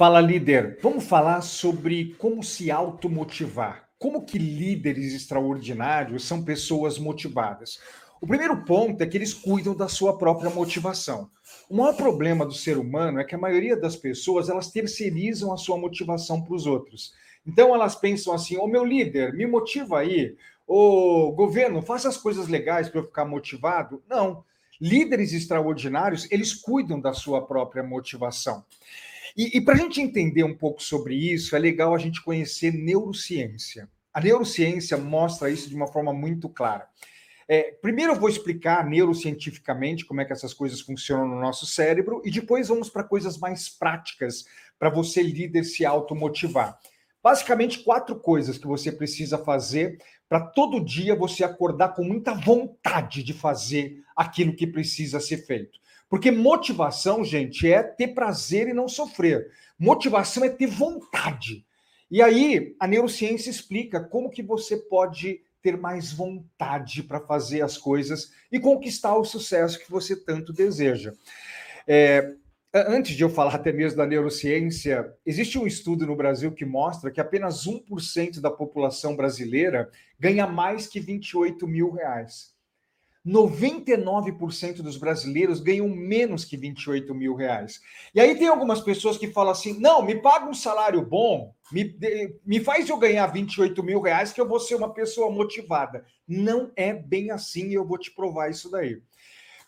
Fala, líder. Vamos falar sobre como se automotivar. Como que líderes extraordinários são pessoas motivadas? O primeiro ponto é que eles cuidam da sua própria motivação. O maior problema do ser humano é que a maioria das pessoas elas terceirizam a sua motivação para os outros. Então elas pensam assim: "Ô meu líder, me motiva aí. Ô governo, faça as coisas legais para eu ficar motivado". Não. Líderes extraordinários, eles cuidam da sua própria motivação. E, e para a gente entender um pouco sobre isso, é legal a gente conhecer neurociência. A neurociência mostra isso de uma forma muito clara. É, primeiro eu vou explicar neurocientificamente como é que essas coisas funcionam no nosso cérebro e depois vamos para coisas mais práticas para você, líder, se automotivar. Basicamente, quatro coisas que você precisa fazer para todo dia você acordar com muita vontade de fazer aquilo que precisa ser feito. Porque motivação, gente, é ter prazer e não sofrer. Motivação é ter vontade. E aí, a neurociência explica como que você pode ter mais vontade para fazer as coisas e conquistar o sucesso que você tanto deseja. É, antes de eu falar até mesmo da neurociência, existe um estudo no Brasil que mostra que apenas 1% da população brasileira ganha mais que 28 mil reais. 99% dos brasileiros ganham menos que 28 mil reais. E aí tem algumas pessoas que falam assim: não, me paga um salário bom, me, me faz eu ganhar 28 mil reais que eu vou ser uma pessoa motivada. Não é bem assim e eu vou te provar isso daí.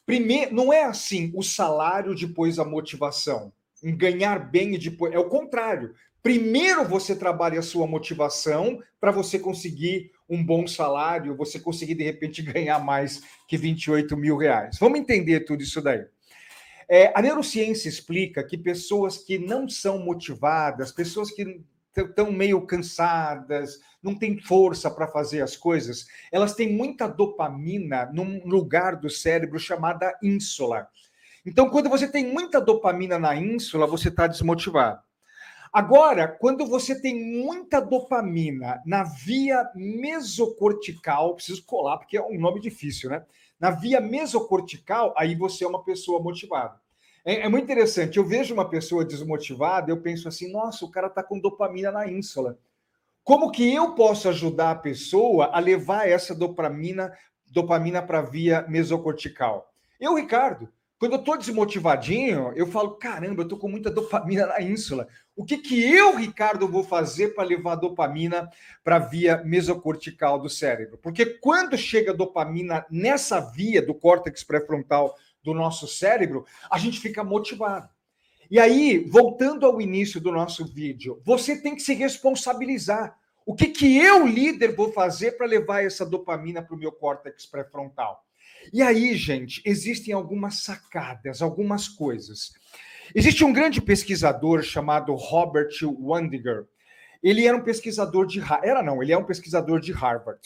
Primeiro, não é assim o salário depois a motivação. Ganhar bem e depois. É o contrário. Primeiro você trabalha a sua motivação para você conseguir um bom salário, você conseguir de repente ganhar mais que 28 mil reais. Vamos entender tudo isso daí. É, a neurociência explica que pessoas que não são motivadas, pessoas que estão meio cansadas, não têm força para fazer as coisas, elas têm muita dopamina num lugar do cérebro chamada ínsula. Então, quando você tem muita dopamina na ínsula, você está desmotivado. Agora, quando você tem muita dopamina na via mesocortical, preciso colar porque é um nome difícil, né? Na via mesocortical, aí você é uma pessoa motivada. É, é muito interessante. Eu vejo uma pessoa desmotivada, eu penso assim: nossa, o cara está com dopamina na ínsula. Como que eu posso ajudar a pessoa a levar essa dopamina, dopamina para a via mesocortical? Eu, Ricardo, quando eu estou desmotivadinho, eu falo: caramba, eu estou com muita dopamina na ínsula. O que, que eu, Ricardo, vou fazer para levar dopamina para a via mesocortical do cérebro? Porque quando chega dopamina nessa via do córtex pré-frontal do nosso cérebro, a gente fica motivado. E aí, voltando ao início do nosso vídeo, você tem que se responsabilizar. O que, que eu, líder, vou fazer para levar essa dopamina para o meu córtex pré-frontal? E aí, gente, existem algumas sacadas, algumas coisas. Existe um grande pesquisador chamado Robert Wandiger. Ele era um pesquisador de era não, ele é um pesquisador de Harvard.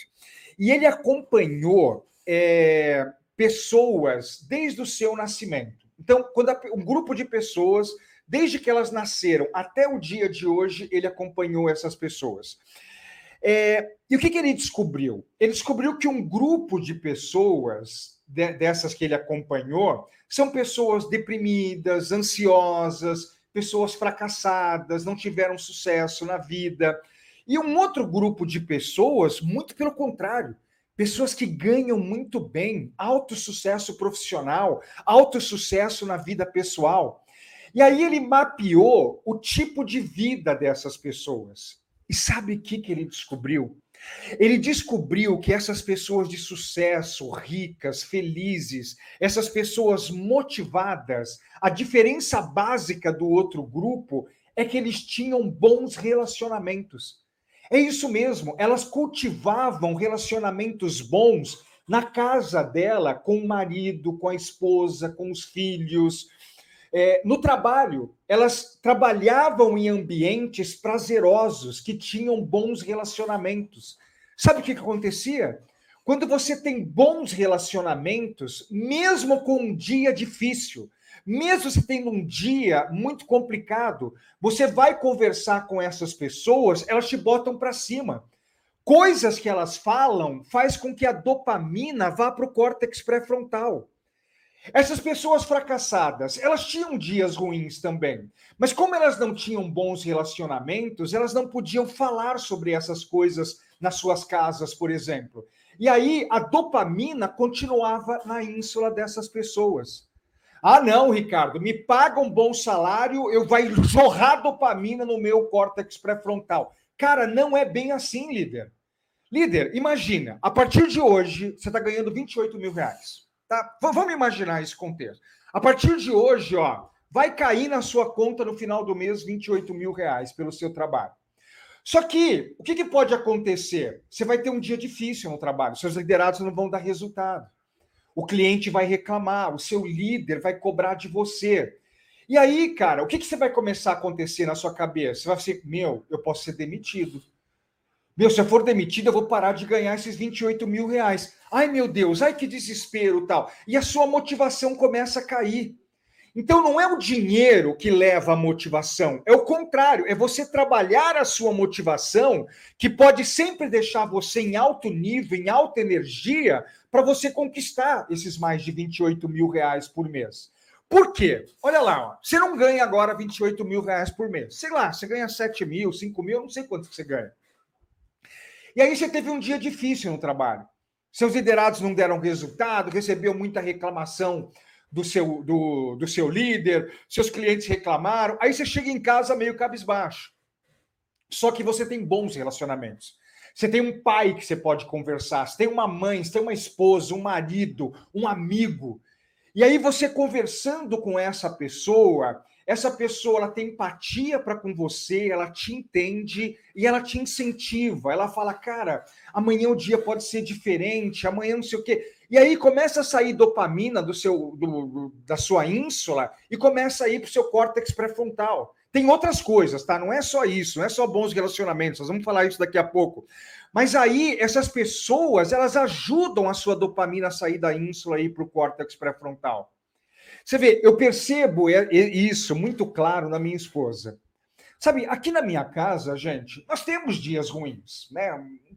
E ele acompanhou é, pessoas desde o seu nascimento. Então, quando um grupo de pessoas, desde que elas nasceram até o dia de hoje, ele acompanhou essas pessoas. É, e o que, que, ele descobriu? Ele descobriu que um grupo de pessoas, de, dessas que ele acompanhou, são pessoas deprimidas, ansiosas, pessoas fracassadas, não tiveram sucesso na vida. E um outro grupo de pessoas, muito pelo contrário, pessoas que ganham muito bem, alto sucesso profissional, alto sucesso na vida pessoal. E aí ele mapeou o tipo de vida dessas pessoas. E sabe o que, que ele descobriu? Ele descobriu que essas pessoas de sucesso, ricas, felizes, essas pessoas motivadas, a diferença básica do outro grupo é que eles tinham bons relacionamentos. É isso mesmo, elas cultivavam relacionamentos bons na casa dela, com o marido, com a esposa, com os filhos, é, no trabalho, elas trabalhavam em ambientes prazerosos, que tinham bons relacionamentos. Sabe o que, que acontecia? Quando você tem bons relacionamentos, mesmo com um dia difícil, mesmo você tendo um dia muito complicado, você vai conversar com essas pessoas, elas te botam para cima. Coisas que elas falam faz com que a dopamina vá para o córtex pré-frontal. Essas pessoas fracassadas, elas tinham dias ruins também, mas como elas não tinham bons relacionamentos, elas não podiam falar sobre essas coisas nas suas casas, por exemplo. E aí a dopamina continuava na ínsula dessas pessoas. Ah, não, Ricardo, me paga um bom salário, eu vai jorrar dopamina no meu córtex pré-frontal. Cara, não é bem assim, líder. Líder, imagina, a partir de hoje, você está ganhando 28 mil reais. Tá? Vamos imaginar esse contexto. A partir de hoje, ó, vai cair na sua conta no final do mês 28 mil reais pelo seu trabalho. Só que, o que, que pode acontecer? Você vai ter um dia difícil no trabalho, seus liderados não vão dar resultado. O cliente vai reclamar, o seu líder vai cobrar de você. E aí, cara, o que, que você vai começar a acontecer na sua cabeça? Você vai ser, meu, eu posso ser demitido. Meu, se eu for demitido, eu vou parar de ganhar esses 28 mil reais. Ai, meu Deus, ai que desespero tal. E a sua motivação começa a cair. Então não é o dinheiro que leva a motivação, é o contrário, é você trabalhar a sua motivação, que pode sempre deixar você em alto nível, em alta energia, para você conquistar esses mais de 28 mil reais por mês. Por quê? Olha lá, ó, você não ganha agora 28 mil reais por mês. Sei lá, você ganha 7 mil, 5 mil, não sei quanto que você ganha. E aí você teve um dia difícil no trabalho. Seus liderados não deram resultado, recebeu muita reclamação do seu, do, do seu líder, seus clientes reclamaram. Aí você chega em casa meio cabisbaixo. Só que você tem bons relacionamentos. Você tem um pai que você pode conversar, você tem uma mãe, você tem uma esposa, um marido, um amigo. E aí você conversando com essa pessoa, essa pessoa ela tem empatia para com você, ela te entende e ela te incentiva. Ela fala, cara, amanhã o dia pode ser diferente, amanhã não sei o quê. E aí começa a sair dopamina do seu, do, da sua ínsula e começa a ir para o seu córtex pré-frontal. Tem outras coisas, tá? Não é só isso, não é só bons relacionamentos. Nós vamos falar isso daqui a pouco. Mas aí essas pessoas elas ajudam a sua dopamina a sair da ínsula e ir para o córtex pré-frontal. Você vê, eu percebo isso muito claro na minha esposa. Sabe, aqui na minha casa, gente, nós temos dias ruins, né?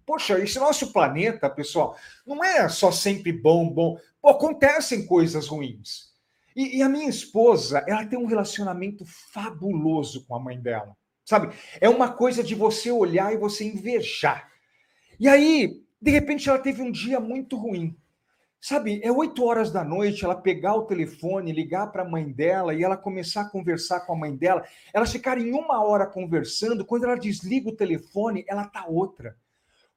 Poxa, esse nosso planeta, pessoal, não é só sempre bom, bom. Pô, acontecem coisas ruins. E, e, a minha esposa, ela tem um relacionamento fabuloso com a mãe dela, sabe? É uma coisa de você olhar e você invejar. E aí, de repente, ela teve um dia muito ruim. Sabe, é oito horas da noite ela pegar o telefone, ligar para a mãe dela e ela começar a conversar com a mãe dela. Elas ficarem uma hora conversando, quando ela desliga o telefone, ela tá outra.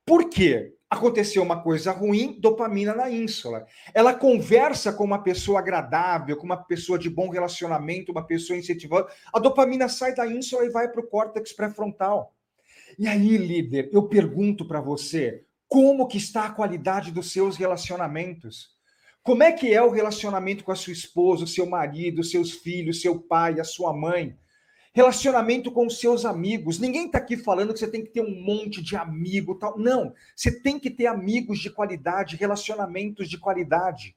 Por quê? Aconteceu uma coisa ruim, dopamina na ínsula. Ela conversa com uma pessoa agradável, com uma pessoa de bom relacionamento, uma pessoa incentivada. A dopamina sai da ínsula e vai para o córtex pré-frontal. E aí, líder, eu pergunto para você, como que está a qualidade dos seus relacionamentos. Como é que é o relacionamento com a sua esposa, o seu marido, seus filhos, seu pai, a sua mãe? Relacionamento com os seus amigos. Ninguém está aqui falando que você tem que ter um monte de amigo, tal. Não, você tem que ter amigos de qualidade, relacionamentos de qualidade.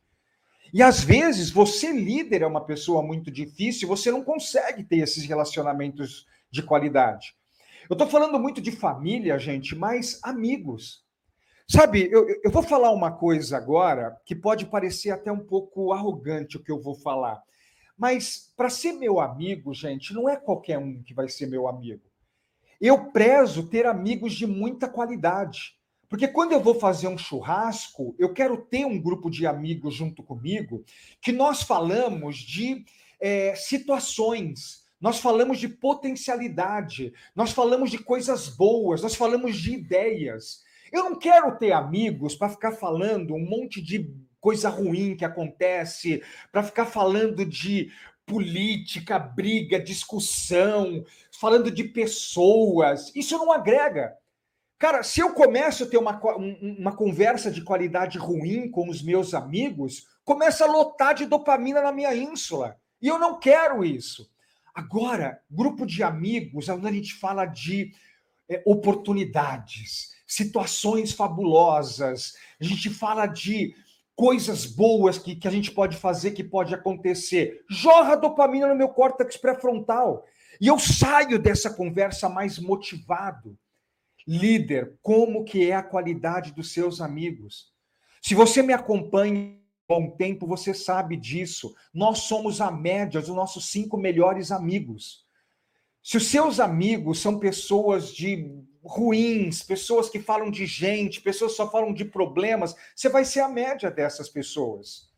E às vezes você líder é uma pessoa muito difícil, você não consegue ter esses relacionamentos de qualidade. Eu estou falando muito de família, gente, mas amigos. Sabe, eu, eu vou falar uma coisa agora que pode parecer até um pouco arrogante o que eu vou falar. Mas para ser meu amigo, gente, não é qualquer um que vai ser meu amigo. Eu prezo ter amigos de muita qualidade. Porque quando eu vou fazer um churrasco, eu quero ter um grupo de amigos junto comigo que nós falamos de é, situações, nós falamos de potencialidade, nós falamos de coisas boas, nós falamos de ideias. Eu não quero ter amigos para ficar falando um monte de coisa ruim que acontece, para ficar falando de política, briga, discussão, falando de pessoas. Isso não agrega. Cara, se eu começo a ter uma, uma conversa de qualidade ruim com os meus amigos, começa a lotar de dopamina na minha ínsula. E eu não quero isso. Agora, grupo de amigos, onde a gente fala de é, oportunidades, situações fabulosas, a gente fala de coisas boas que, que a gente pode fazer, que pode acontecer. Jorra dopamina no meu córtex pré-frontal. E eu saio dessa conversa mais motivado. Líder, como que é a qualidade dos seus amigos? Se você me acompanha bom tempo, você sabe disso. Nós somos a média dos nossos cinco melhores amigos. Se os seus amigos são pessoas de ruins, pessoas que falam de gente, pessoas que só falam de problemas, você vai ser a média dessas pessoas.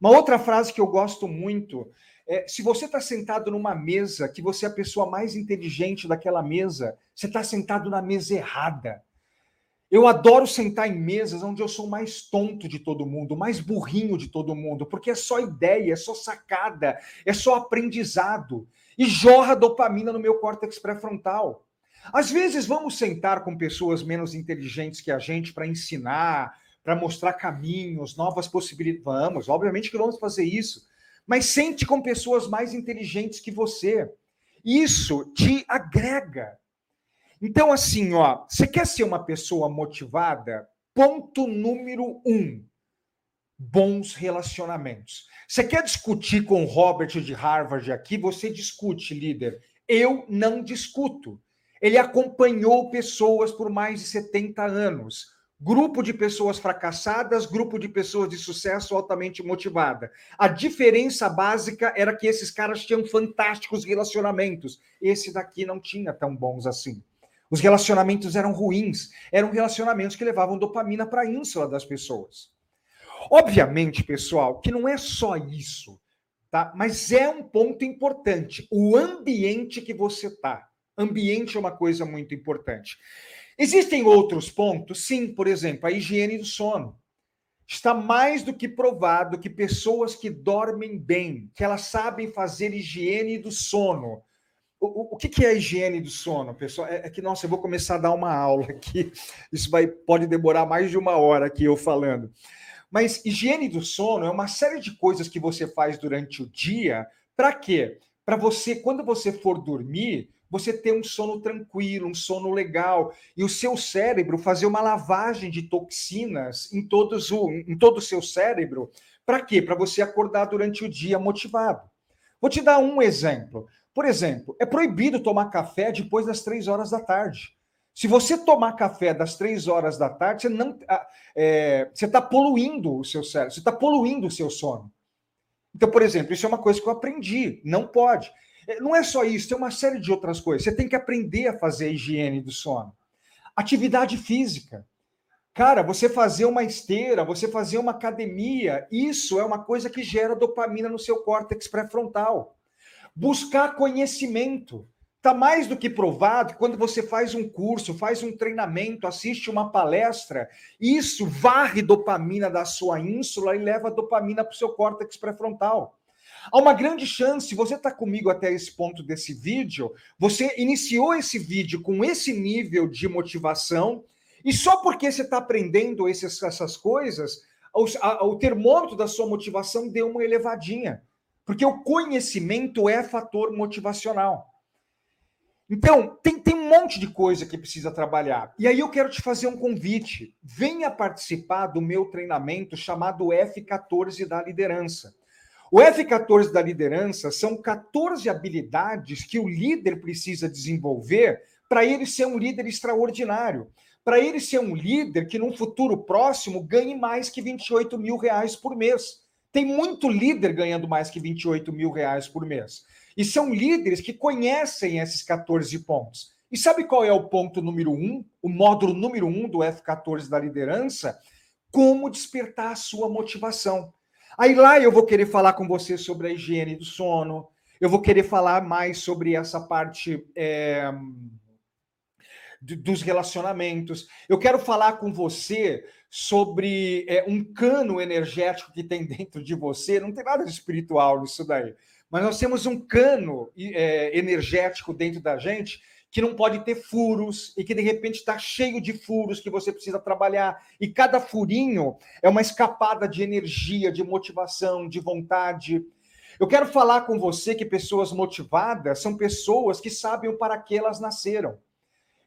Uma outra frase que eu gosto muito é: se você está sentado numa mesa que você é a pessoa mais inteligente daquela mesa, você está sentado na mesa errada. Eu adoro sentar em mesas onde eu sou mais tonto de todo mundo, mais burrinho de todo mundo, porque é só ideia, é só sacada, é só aprendizado. E jorra dopamina no meu córtex pré-frontal. Às vezes vamos sentar com pessoas menos inteligentes que a gente para ensinar, para mostrar caminhos, novas possibilidades. Vamos, obviamente que vamos fazer isso. Mas sente com pessoas mais inteligentes que você. Isso te agrega. Então, assim, ó, você quer ser uma pessoa motivada? Ponto número um: bons relacionamentos. Você quer discutir com o Robert de Harvard aqui? Você discute, líder. Eu não discuto. Ele acompanhou pessoas por mais de 70 anos. Grupo de pessoas fracassadas, grupo de pessoas de sucesso altamente motivada. A diferença básica era que esses caras tinham fantásticos relacionamentos. Esse daqui não tinha tão bons assim. Os relacionamentos eram ruins, eram relacionamentos que levavam dopamina para a ínsula das pessoas. Obviamente, pessoal, que não é só isso, tá? Mas é um ponto importante, o ambiente que você está. Ambiente é uma coisa muito importante. Existem outros pontos? Sim, por exemplo, a higiene do sono. Está mais do que provado que pessoas que dormem bem, que elas sabem fazer higiene do sono, o, o que, que, é a higiene do sono, pessoal? É, é, que, nossa, eu vou começar a dar uma aula aqui. Isso vai, pode demorar mais de uma hora aqui eu falando. Mas higiene do sono é uma série de coisas que você faz durante o dia. Para quê? Para você, quando você for dormir, você ter um sono tranquilo, um sono legal, e o seu cérebro fazer uma lavagem de toxinas em, todos o, em todo o seu cérebro. Para quê? Para você acordar durante o dia motivado. Vou te dar um exemplo. Por exemplo, é proibido tomar café depois das três horas da tarde. Se você tomar café das três horas da tarde, você não ah, é, você está poluindo o seu cérebro, você está poluindo o seu sono. Então, por exemplo, isso é uma coisa que eu aprendi. Não pode. É, não é só isso, tem uma série de outras coisas. Você tem que aprender a fazer a higiene do sono. Atividade física. Cara, você fazer uma esteira, você fazer uma academia, isso é uma coisa que gera dopamina no seu córtex pré-frontal buscar conhecimento. Está mais do que provado que quando você faz um curso, faz um treinamento, assiste uma palestra, isso varre dopamina da sua ínsula e leva dopamina para o seu córtex pré-frontal. Há uma grande chance, você está comigo até esse ponto desse vídeo, você iniciou esse vídeo com esse nível de motivação, e só porque você está aprendendo esses, essas coisas, o, a, o termômetro da sua motivação deu uma elevadinha. Porque o conhecimento é fator motivacional. Então, tem, tem um monte de coisa que precisa trabalhar. E aí eu quero te fazer um convite. Venha participar do meu treinamento chamado F14 da liderança. O F14 da liderança são 14 habilidades que o líder precisa desenvolver para ele ser um líder extraordinário. Para ele ser um líder que, num futuro próximo, ganhe mais que 28 mil reais por mês. Tem muito líder ganhando mais que 28 mil reais por mês. E são líderes que conhecem esses 14 pontos. E sabe qual é o ponto número um, o módulo número um do F14 da liderança? Como despertar a sua motivação. Aí lá eu vou querer falar com você sobre a higiene do sono, eu vou querer falar mais sobre essa parte é, dos relacionamentos. Eu quero falar com você sobre é, um cano energético que tem dentro de você. Não tem nada de espiritual nisso daí. Mas nós temos um cano é, energético dentro da gente que não pode ter furos e que de repente está cheio de furos que você precisa trabalhar. E cada furinho é uma escapada de energia, de motivação, de vontade. Eu quero falar com você que pessoas motivadas são pessoas que sabem para que elas nasceram.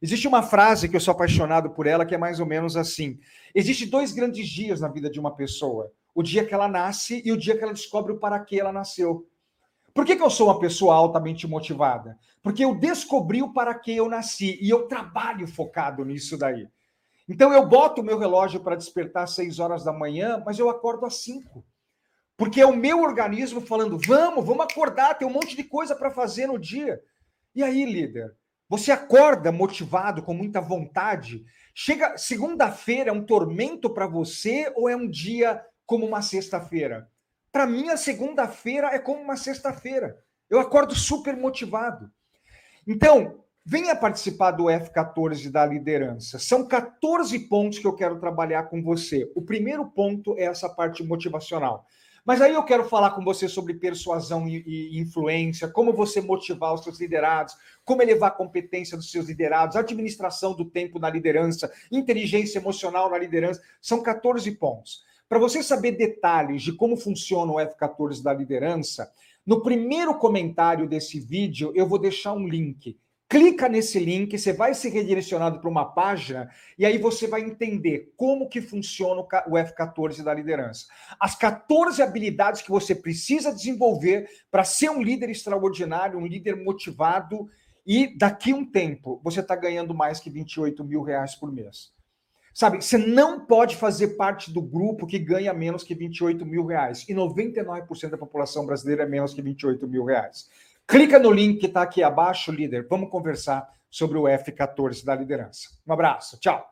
Existe uma frase que eu sou apaixonado por ela, que é mais ou menos assim: existe dois grandes dias na vida de uma pessoa: o dia que ela nasce e o dia que ela descobre o para que ela nasceu. Por que, que eu sou uma pessoa altamente motivada? Porque eu descobri o para que eu nasci e eu trabalho focado nisso daí. Então eu boto o meu relógio para despertar às 6 horas da manhã, mas eu acordo às 5. Porque é o meu organismo falando: vamos, vamos acordar, tem um monte de coisa para fazer no dia. E aí, líder, você acorda motivado, com muita vontade? Chega segunda-feira é um tormento para você ou é um dia como uma sexta-feira? Para mim, a segunda-feira é como uma sexta-feira. Eu acordo super motivado. Então, venha participar do F14 da liderança. São 14 pontos que eu quero trabalhar com você. O primeiro ponto é essa parte motivacional. Mas aí eu quero falar com você sobre persuasão e, influência, como você motivar os seus liderados, como elevar a competência dos seus liderados, administração do tempo na liderança, inteligência emocional na liderança. São 14 pontos. Para você saber detalhes de como funciona o F14 da liderança, no primeiro comentário desse vídeo eu vou deixar um link clica nesse link, você vai ser redirecionado para uma página e aí você vai entender como que funciona o F14 da liderança. As 14 habilidades que você precisa desenvolver para ser um líder extraordinário, um líder motivado e daqui um tempo você está ganhando mais que 28 mil reais por mês. Sabe, você não pode fazer parte do grupo que ganha menos que 28 mil reais. E 99% da população brasileira é menos que 28 mil reais. Clica no link que está aqui abaixo, líder. Vamos conversar sobre o F14 da liderança. Um abraço, tchau.